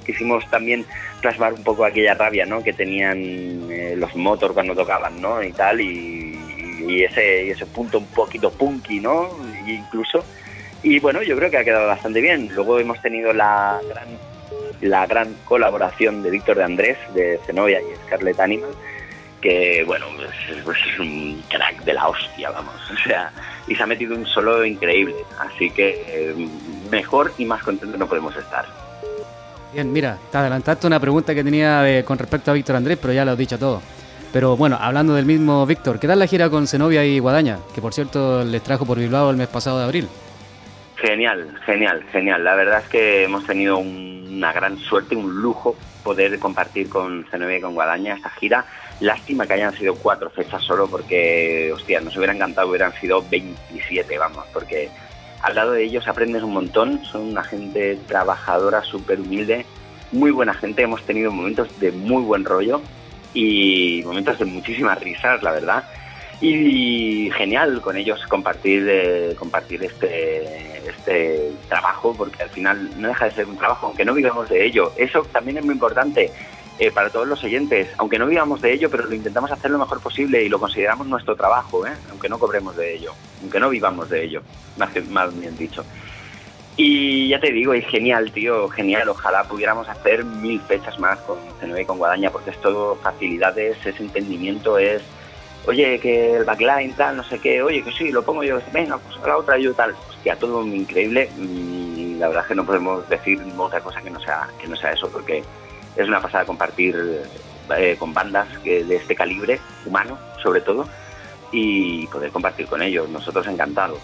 quisimos también plasmar un poco aquella rabia ¿no? que tenían eh, los motor cuando tocaban, ¿no? Y tal, y, y, ese, y ese punto un poquito punky, ¿no? incluso. Y bueno, yo creo que ha quedado bastante bien. Luego hemos tenido la gran, la gran colaboración de Víctor de Andrés, de Zenobia y Scarlet Animal, que bueno, pues, pues es un crack de la hostia, vamos. O sea, y se ha metido un solo increíble. Así que eh, mejor y más contento no podemos estar. Bien, mira, te adelantaste una pregunta que tenía de, con respecto a Víctor Andrés, pero ya lo has dicho todo. Pero bueno, hablando del mismo Víctor, ¿qué tal la gira con Zenobia y Guadaña? Que por cierto les trajo por Bilbao el mes pasado de abril. Genial, genial, genial. La verdad es que hemos tenido un, una gran suerte, un lujo poder compartir con Zenobia y con Guadaña esta gira. Lástima que hayan sido cuatro fechas solo porque, hostia, nos hubiera encantado, hubieran sido 27, vamos, porque al lado de ellos aprendes un montón, son una gente trabajadora, súper humilde, muy buena gente, hemos tenido momentos de muy buen rollo y momentos de muchísimas risas, la verdad. Y genial con ellos compartir eh, compartir este este trabajo porque al final no deja de ser un trabajo aunque no vivamos de ello eso también es muy importante eh, para todos los oyentes aunque no vivamos de ello pero lo intentamos hacer lo mejor posible y lo consideramos nuestro trabajo ¿eh? aunque no cobremos de ello aunque no vivamos de ello más bien dicho y ya te digo, es genial, tío, genial. Ojalá pudiéramos hacer mil fechas más con CNV y con Guadaña, porque es todo facilidades, es entendimiento, es oye, que el backline tal, no sé qué, oye, que sí, lo pongo yo, venga, pues a la otra yo tal. Hostia, todo increíble y la verdad es que no podemos decir otra cosa que no sea, que no sea eso, porque es una pasada compartir eh, con bandas de este calibre, humano sobre todo, y poder compartir con ellos, nosotros encantados.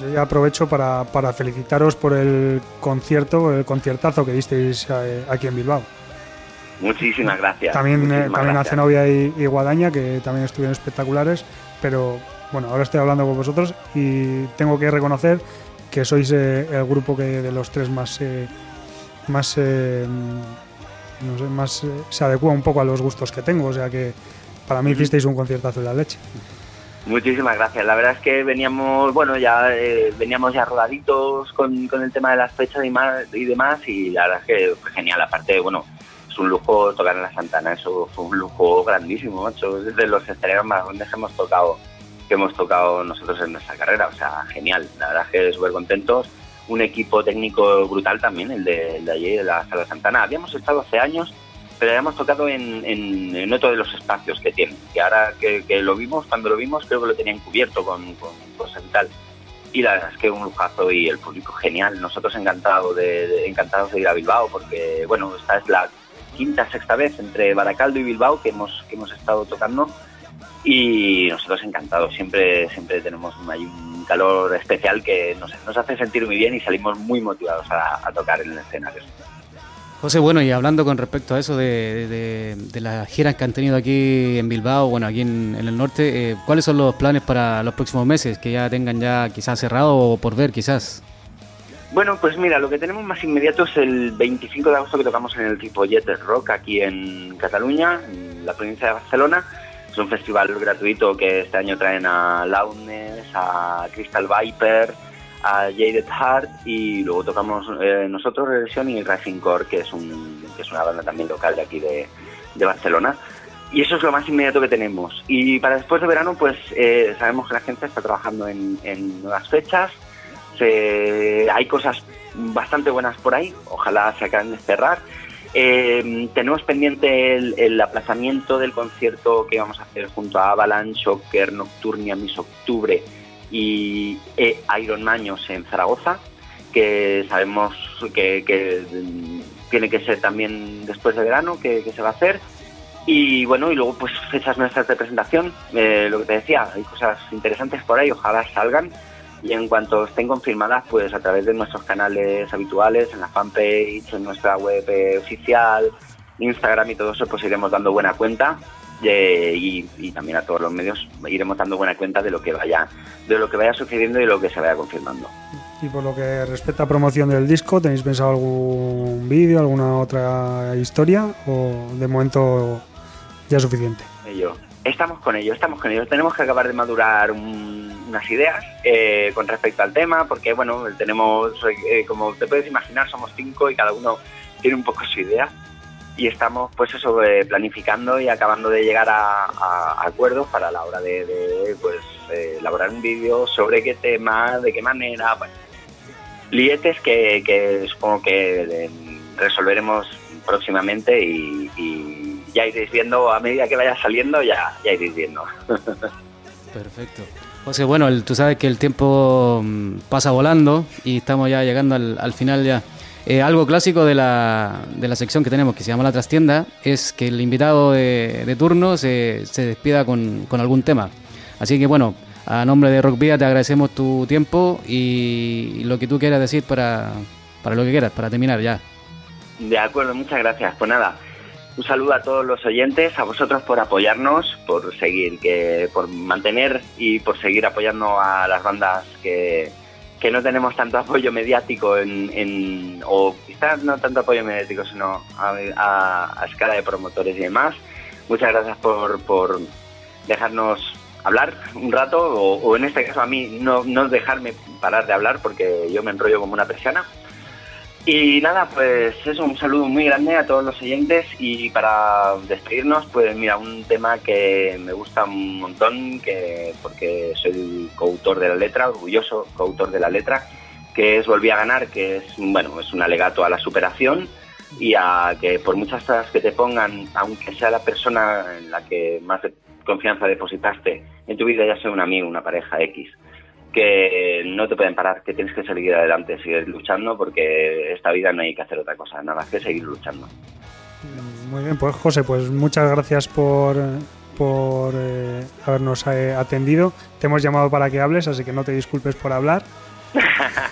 Yo ya aprovecho para, para felicitaros por el concierto, el conciertazo que disteis eh, aquí en Bilbao. Muchísimas gracias. También, eh, también a gracias. Zenobia y, y Guadaña, que también estuvieron espectaculares, pero bueno, ahora estoy hablando con vosotros y tengo que reconocer que sois eh, el grupo que de los tres más eh, más eh, no sé, más se adecua un poco a los gustos que tengo, o sea que para mí hicisteis un conciertazo de la leche. Muchísimas gracias. La verdad es que veníamos, bueno, ya eh, veníamos ya rodaditos con, con el tema de las fechas y, más, y demás y la verdad es que fue genial. Aparte, bueno, es un lujo tocar en la Santana, eso fue un lujo grandísimo, macho. Es de los escenarios más grandes que hemos tocado que hemos tocado nosotros en nuestra carrera, o sea, genial. La verdad es que súper contentos. Un equipo técnico brutal también, el de, el de allí, de la Sala Santana. Habíamos estado hace años pero habíamos tocado en, otro de los espacios que tienen. Y ahora que, lo vimos, cuando lo vimos, creo que lo tenían cubierto con, con cosas y tal. Y la verdad es que un lujazo y el público genial. Nosotros encantados de, de, encantados de ir a Bilbao porque, bueno, esta es la quinta, sexta vez entre Baracaldo y Bilbao que hemos, que hemos estado tocando. Y nosotros encantados. Siempre, siempre tenemos hay un calor especial que nos, nos hace sentir muy bien y salimos muy motivados a, a tocar en el escenario. José, bueno, y hablando con respecto a eso de, las giras que han tenido aquí en Bilbao, bueno, aquí en, el norte, eh, ¿cuáles son los planes para los próximos meses? Que ya tengan ya quizás cerrado o por ver quizás. Bueno, pues mira, lo que tenemos más inmediato es el 25 de agosto que tocamos en el Ripollet Rock aquí en Cataluña, en la provincia de Barcelona. Es un festival gratuito que este año traen a Loudness, a Crystal Viper, a Jaded Heart y luego tocamos eh, nosotros Regresión y Rising Core, que es, un, que es una banda también local de aquí de, de, Barcelona. Y eso es lo más inmediato que tenemos. Y para después de verano, pues eh, sabemos que la gente está trabajando en, en nuevas fechas. Se, hay cosas bastante buenas por ahí, ojalá se acaben de cerrar. Eh, tenemos pendiente el, el, aplazamiento del concierto que vamos a hacer junto a Avalanche, Shocker, Nocturnia, Miss Octubre y e Iron Maños en Zaragoza, que sabemos que, que, tiene que ser también después de verano que, que, se va a hacer. Y bueno, y luego pues fechas nuestras de presentación, eh, lo que te decía, hay cosas interesantes por ahí, ojalá salgan. Y en cuanto estén confirmadas, pues a través de nuestros canales habituales, en la fanpage, en nuestra web eh, oficial, Instagram y todo eso, pues iremos dando buena cuenta de, y, y, también a todos los medios iremos dando buena cuenta de lo que vaya de lo que vaya sucediendo y de lo que se vaya confirmando. Y por lo que respecta a promoción del disco, ¿tenéis pensado algún vídeo, alguna otra historia o de momento ya es suficiente? Ello. Estamos con ello, estamos con ello. Tenemos que acabar de madurar un, unas ideas eh, con respecto al tema, porque bueno, tenemos, eh, como te puedes imaginar, somos cinco y cada uno tiene un poco su idea y estamos pues eso eh, planificando y acabando de llegar a, acuerdos para la hora de, pues eh, elaborar un vídeo sobre qué tema, de qué manera, bueno, lietes que, supongo que eh, resolveremos próximamente y, ya iréis viendo a medida que vaya saliendo ya, ya iréis viendo. Perfecto. José, bueno, el, tú sabes que el tiempo mm, pasa volando y estamos ya llegando al, al final ya. Eh, algo clásico de la, de la, sección que tenemos, que se llama La Trastienda, es que el invitado de, turno se, se despida con, con, algún tema. Así que bueno, a nombre de Rock Vida te agradecemos tu tiempo y, y, lo que tú quieras decir para, para lo que quieras, para terminar ya. De acuerdo, muchas gracias. Pues nada, un saludo a todos los oyentes, a vosotros por apoyarnos, por seguir, que por mantener y por seguir apoyando a las bandas que que no tenemos tanto apoyo mediático en, o quizás no tanto apoyo mediático, sino a, a, escala de promotores y demás. Muchas gracias por, por dejarnos hablar un rato, o, o, en este caso a mí no, no dejarme parar de hablar porque yo me enrollo como una persiana. Y nada, pues eso, un saludo muy grande a todos los oyentes y para despedirnos, pues mira, un tema que me gusta un montón, que porque soy coautor de la letra, orgulloso coautor de la letra, que es Volví a ganar, que es, bueno, es un alegato a la superación y a que por muchas cosas que te pongan, aunque sea la persona en la que más confianza depositaste en tu vida, ya sea un amigo, una pareja X, que no te pueden parar, que tienes que salir adelante, seguir luchando, porque esta vida no hay que hacer otra cosa, nada más que seguir luchando. Muy bien, pues José, pues muchas gracias por, por eh, habernos eh, atendido. Te hemos llamado para que hables, así que no te disculpes por hablar.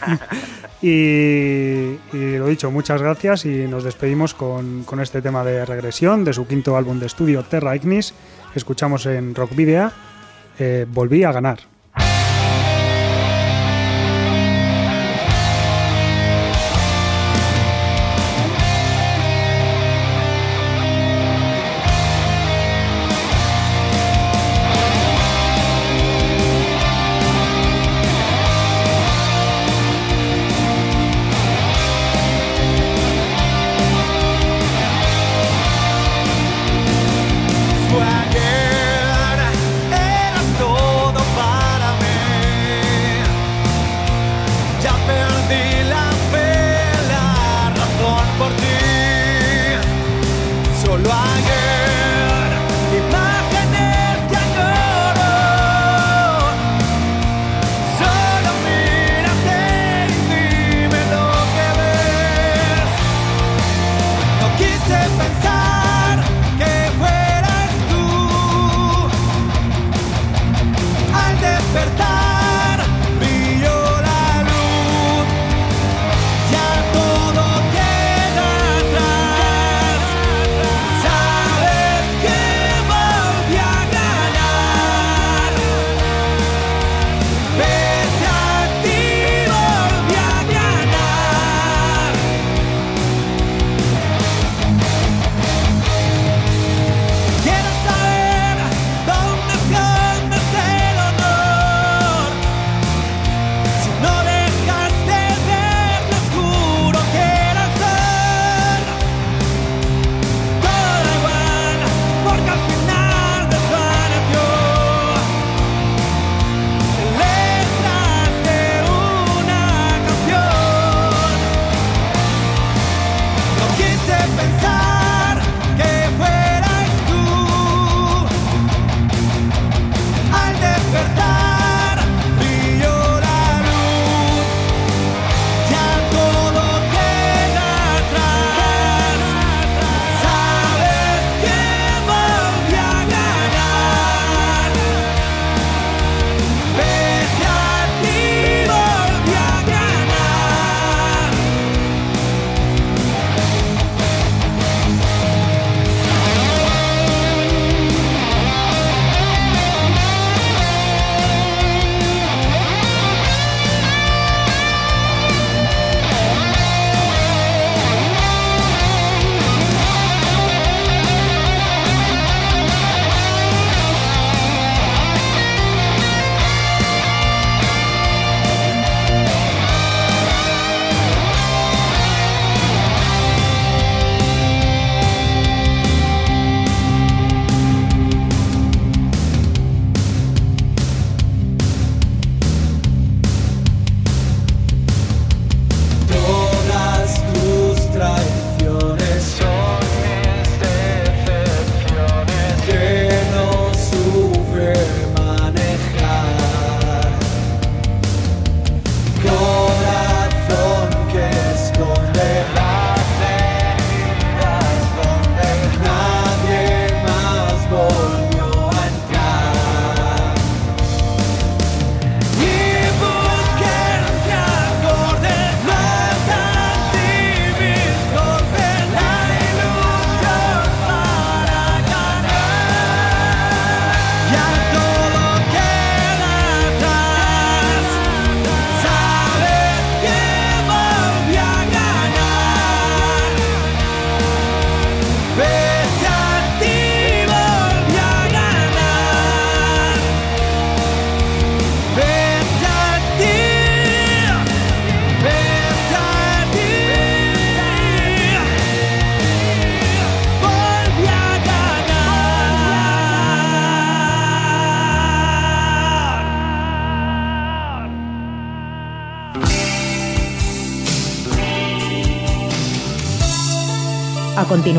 y, lo dicho, muchas gracias y nos despedimos con, con, este tema de regresión de su quinto álbum de estudio Terra Ignis. Escuchamos en Rock Video eh, Volví a ganar.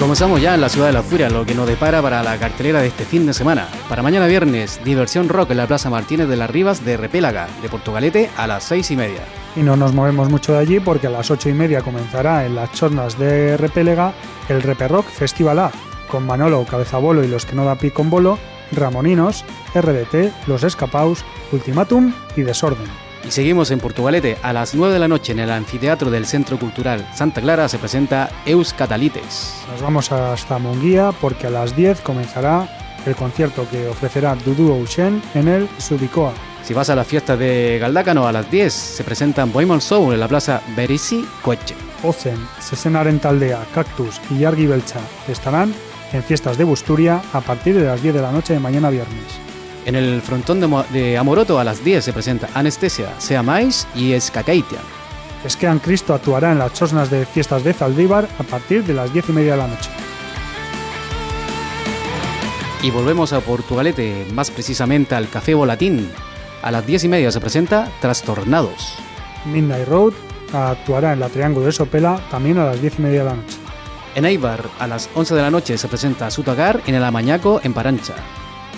Comenzamos ya en la ciudad de la furia, lo que nos depara para la cartelera de este fin de semana. Para mañana viernes, diversión rock en la Plaza Martínez de las Rivas de Repélaga, de Portugalete, a las seis y media. Y no nos movemos mucho de allí porque a las ocho y media comenzará en las chornas de Repélega el Repe Rock Festival A, con Manolo, Cabezabolo y los que no da pico con bolo, Ramoninos, RDT, Los Escapaus, Ultimátum y Desorden. Y seguimos en Portugalete. A las 9 de la noche en el anfiteatro del Centro Cultural Santa Clara se presenta Eus Catalites. Nos vamos hasta Munguía porque a las 10 comenzará el concierto que ofrecerá Dudu Ocean en el Subicoa. Si vas a la fiesta de Galdácano a las 10 se presentan Bohemian Soul en la plaza Berisi Coche. Ozen, Sesenaren Taldea, Cactus y Yargi Belcha estarán en fiestas de Busturia a partir de las 10 de la noche de mañana viernes. En el frontón de, Mo- de Amoroto a las 10 se presenta Anestesia, Sea Mais y Escacaitian. Esquean Cristo actuará en las chosnas de fiestas de Zaldívar a partir de las 10 y media de la noche. Y volvemos a Portugalete, más precisamente al Café Volatín. A las 10 y media se presenta Trastornados. Midnight Road actuará en la Triángulo de Sopela también a las 10 y media de la noche. En Eibar, a las 11 de la noche se presenta Sutagar en el Amañaco en Parancha.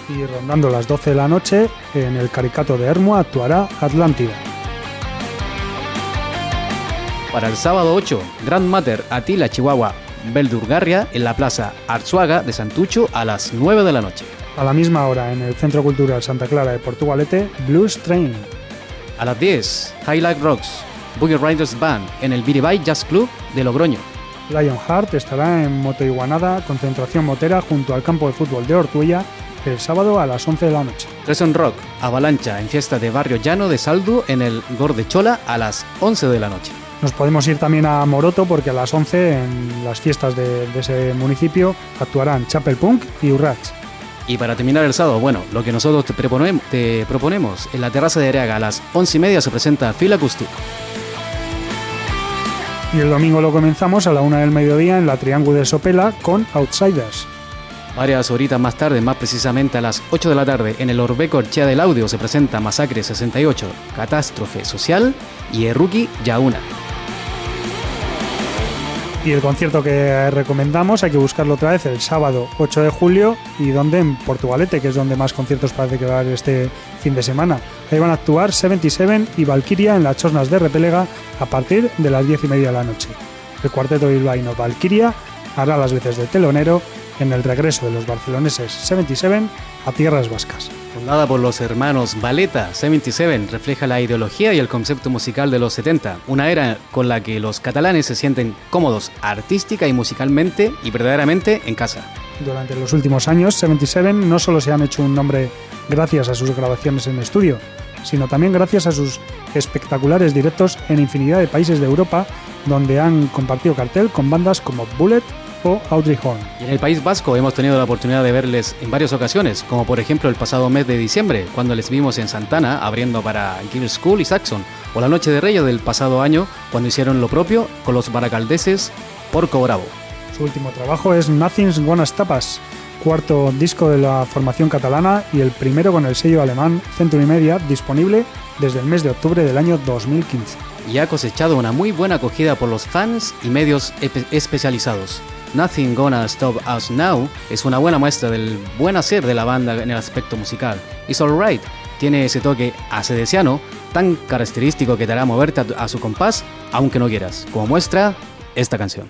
Y rondando las 12 de la noche, en el Caricato de Hermoa actuará Atlántida. Para el sábado 8, Grand Mater Atila Chihuahua Beldurgarria en la plaza Arzuaga de Santucho a las 9 de la noche. A la misma hora, en el Centro Cultural Santa Clara de Portugalete, Blues Train. A las 10, Highlight Rocks Boogie Riders Band en el Biribay Jazz Club de Logroño. Lionheart estará en Moto Iguanada, concentración motera junto al campo de fútbol de Ortuella, el sábado a las 11 de la noche. Treson Rock Avalancha en fiesta de Barrio Llano de Saldu en el Gordechola a las 11 de la noche. Nos podemos ir también a Moroto porque a las 11 en las fiestas de, de ese municipio actuarán Chapel Punk y Urrats. Y para terminar el sábado, bueno, lo que nosotros te proponemos, te proponemos en la terraza de Areaga a las 11 y media se presenta Fila Acústico. Y el domingo lo comenzamos a la una del mediodía en la Triángulo de Sopela con Outsiders. Varias horitas más tarde, más precisamente a las 8 de la tarde, en el Orbeco Orchea del Audio se presenta Masacre 68, Catástrofe Social y Eruki Yauna. Y el concierto que recomendamos hay que buscarlo otra vez el sábado 8 de julio y donde en Portugalete, que es donde más conciertos parece que va a haber este fin de semana. Ahí van a actuar 77 y Valkyria en las Chosnas de Repelega a partir de las 10 y media de la noche. El cuarteto bilbaíno Valkyria hará las veces de telonero en el regreso de los barceloneses 77 a tierras vascas. Fundada por los hermanos Valeta, 77 refleja la ideología y el concepto musical de los 70, una era con la que los catalanes se sienten cómodos artística y musicalmente y verdaderamente en casa. Durante los últimos años, 77 no solo se han hecho un nombre gracias a sus grabaciones en estudio, sino también gracias a sus espectaculares directos en infinidad de países de Europa, donde han compartido cartel con bandas como Bullet o Audrey Horn. Y en el País Vasco hemos tenido la oportunidad de verles en varias ocasiones, como por ejemplo el pasado mes de diciembre, cuando les vimos en Santana abriendo para Gill School y Saxon, o la Noche de Reyes del pasado año, cuando hicieron lo propio con los baracaldeses Porco Bravo. Su último trabajo es Nothing's Gonna Stop Us, cuarto disco de la formación catalana y el primero con el sello alemán Century Media, disponible desde el mes de octubre del año 2015. y ha cosechado una muy buena acogida por los fans y medios especializados. Nothing Gonna Stop Us Now es una buena muestra del buen hacer de la banda en el aspecto musical. It's Alright tiene ese toque acedesiano tan característico que te hará moverte a, su compás aunque no quieras, como muestra esta canción.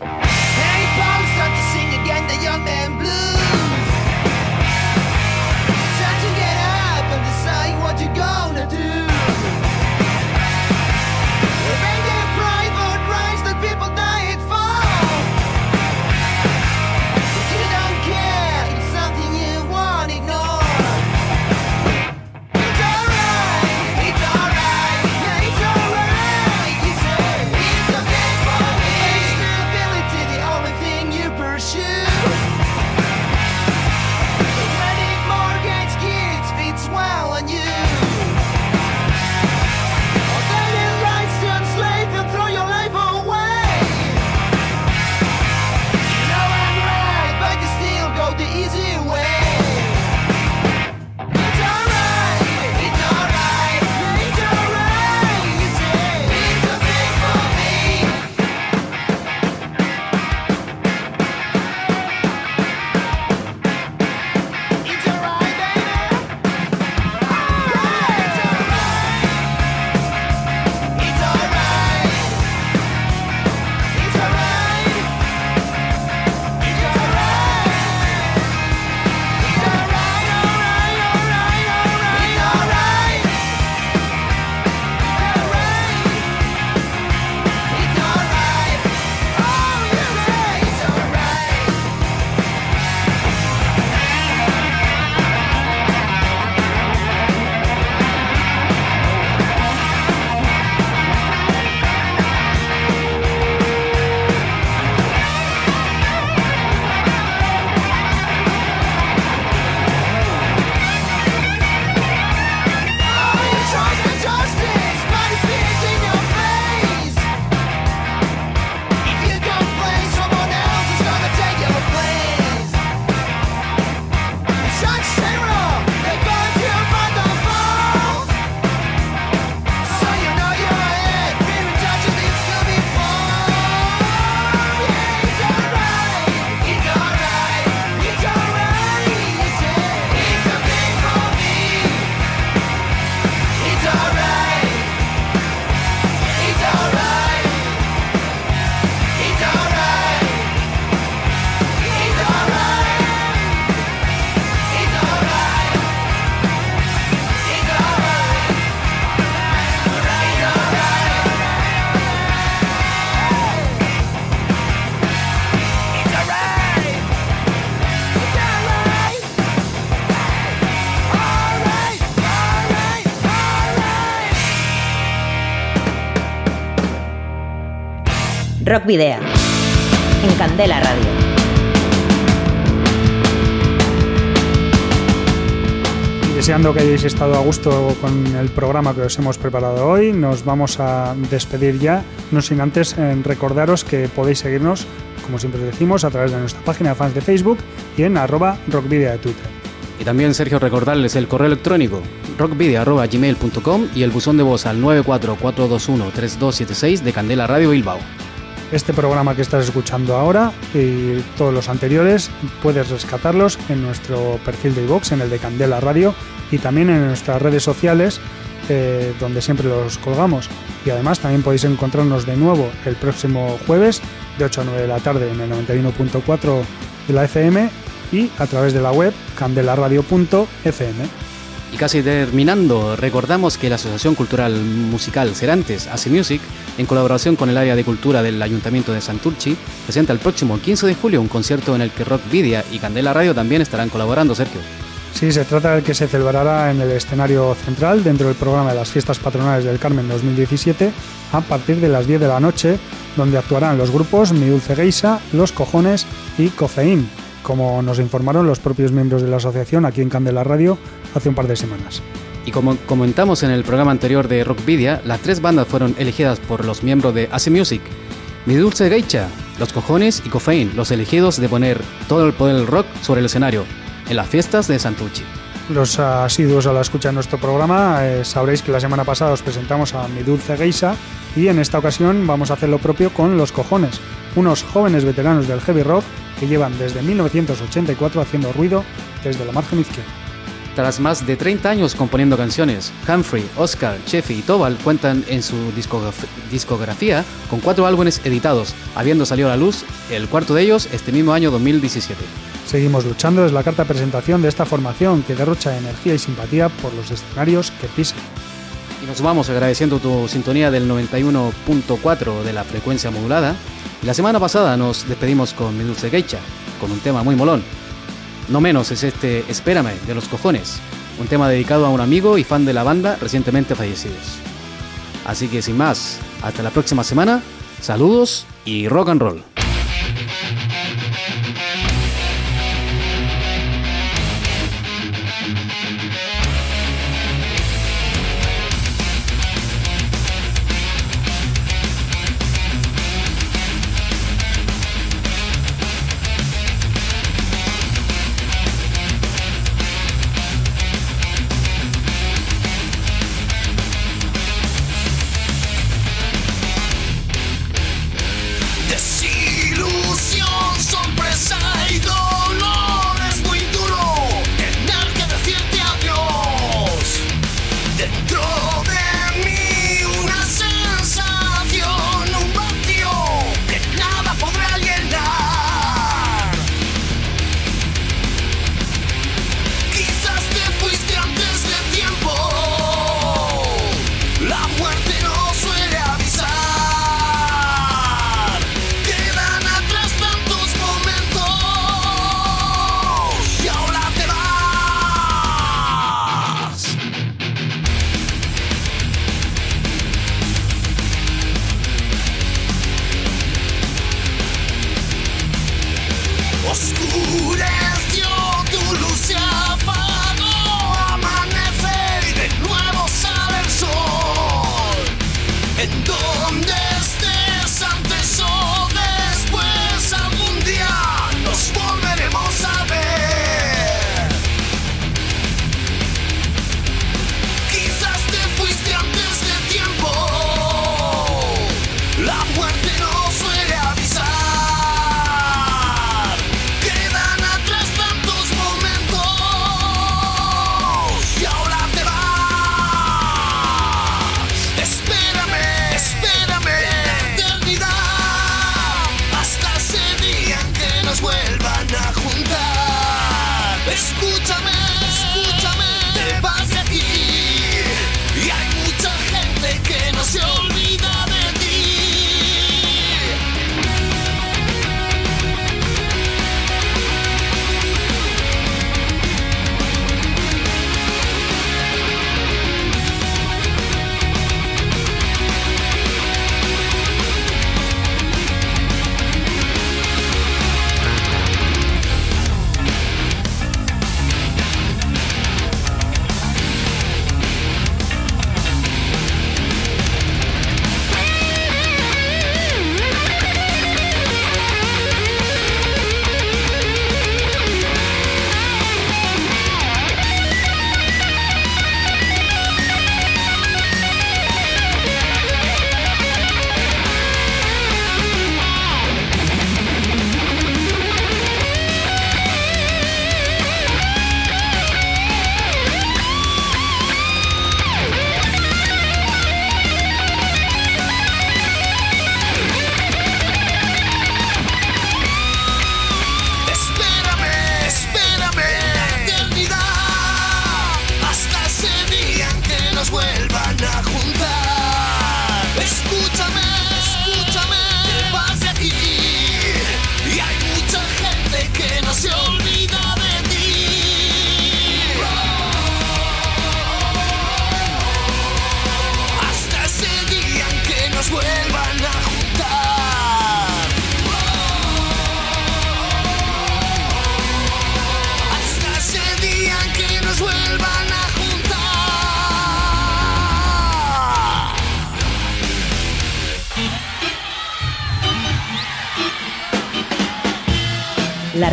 Rock Video. En Candela Radio. Y deseando que hayáis estado a gusto con el programa que os hemos preparado hoy, nos vamos a despedir ya, no sin antes eh, recordaros que podéis seguirnos, como siempre os decimos, a través de nuestra página de fans de Facebook y en arroba rockvidia de Twitter. Y también, Sergio, recordarles el correo electrónico rockvidia.gmail.com y el buzón de voz al 944213276 de Candela Radio Bilbao. Este programa que estás escuchando ahora y todos los anteriores puedes rescatarlos en nuestro perfil de iVox, en el de Candela Radio y también en nuestras redes sociales eh, donde siempre los colgamos. Y además también podéis encontrarnos de nuevo el próximo jueves de 8 a 9 de la tarde en el 91.4 de la FM y a través de la web candelaradio.fm. Y casi terminando, recordamos que la Asociación Cultural Musical Cerantes, Hace Music, en colaboración con el área de cultura del Ayuntamiento de Santurchi, presenta el próximo 15 de julio un concierto en el que Rock Vidia y Candela Radio también estarán colaborando, Sergio. Sí, se trata del que se celebrará en el escenario central dentro del programa de las fiestas patronales del Carmen 2017 a partir de las 10 de la noche, donde actuarán los grupos Mi Dulce Geisa, Los Cojones y Cofeín, como nos informaron los propios miembros de la asociación aquí en Candela Radio hace un par de semanas. Y como comentamos en el programa anterior de Rockvidia, las tres bandas fueron elegidas por los miembros de Ace Music. Mi Dulce Geicha, Los Cojones y Coffein, los elegidos de poner todo el poder del rock sobre el escenario, en las fiestas de Santucci. Los asiduos a la escucha de nuestro programa eh, sabréis que la semana pasada os presentamos a Mi Dulce Geisa y en esta ocasión vamos a hacer lo propio con Los Cojones, unos jóvenes veteranos del heavy rock que llevan desde 1984 haciendo ruido desde la margen izquierda. Tras más de 30 años componiendo canciones, Humphrey, Oscar, Cheffy y Tobal cuentan en su discograf- discografía con cuatro álbumes editados, habiendo salido a la luz el cuarto de ellos este mismo año 2017. Seguimos luchando es la carta presentación de esta formación que derrocha energía y simpatía por los escenarios que pisa. Y nos vamos agradeciendo tu sintonía del 91.4 de la frecuencia modulada. La semana pasada nos despedimos con Mi Dulce Geisha, con un tema muy molón. No menos es este Espérame de los cojones, un tema dedicado a un amigo y fan de la banda recientemente fallecidos. Así que sin más, hasta la próxima semana, saludos y rock and roll.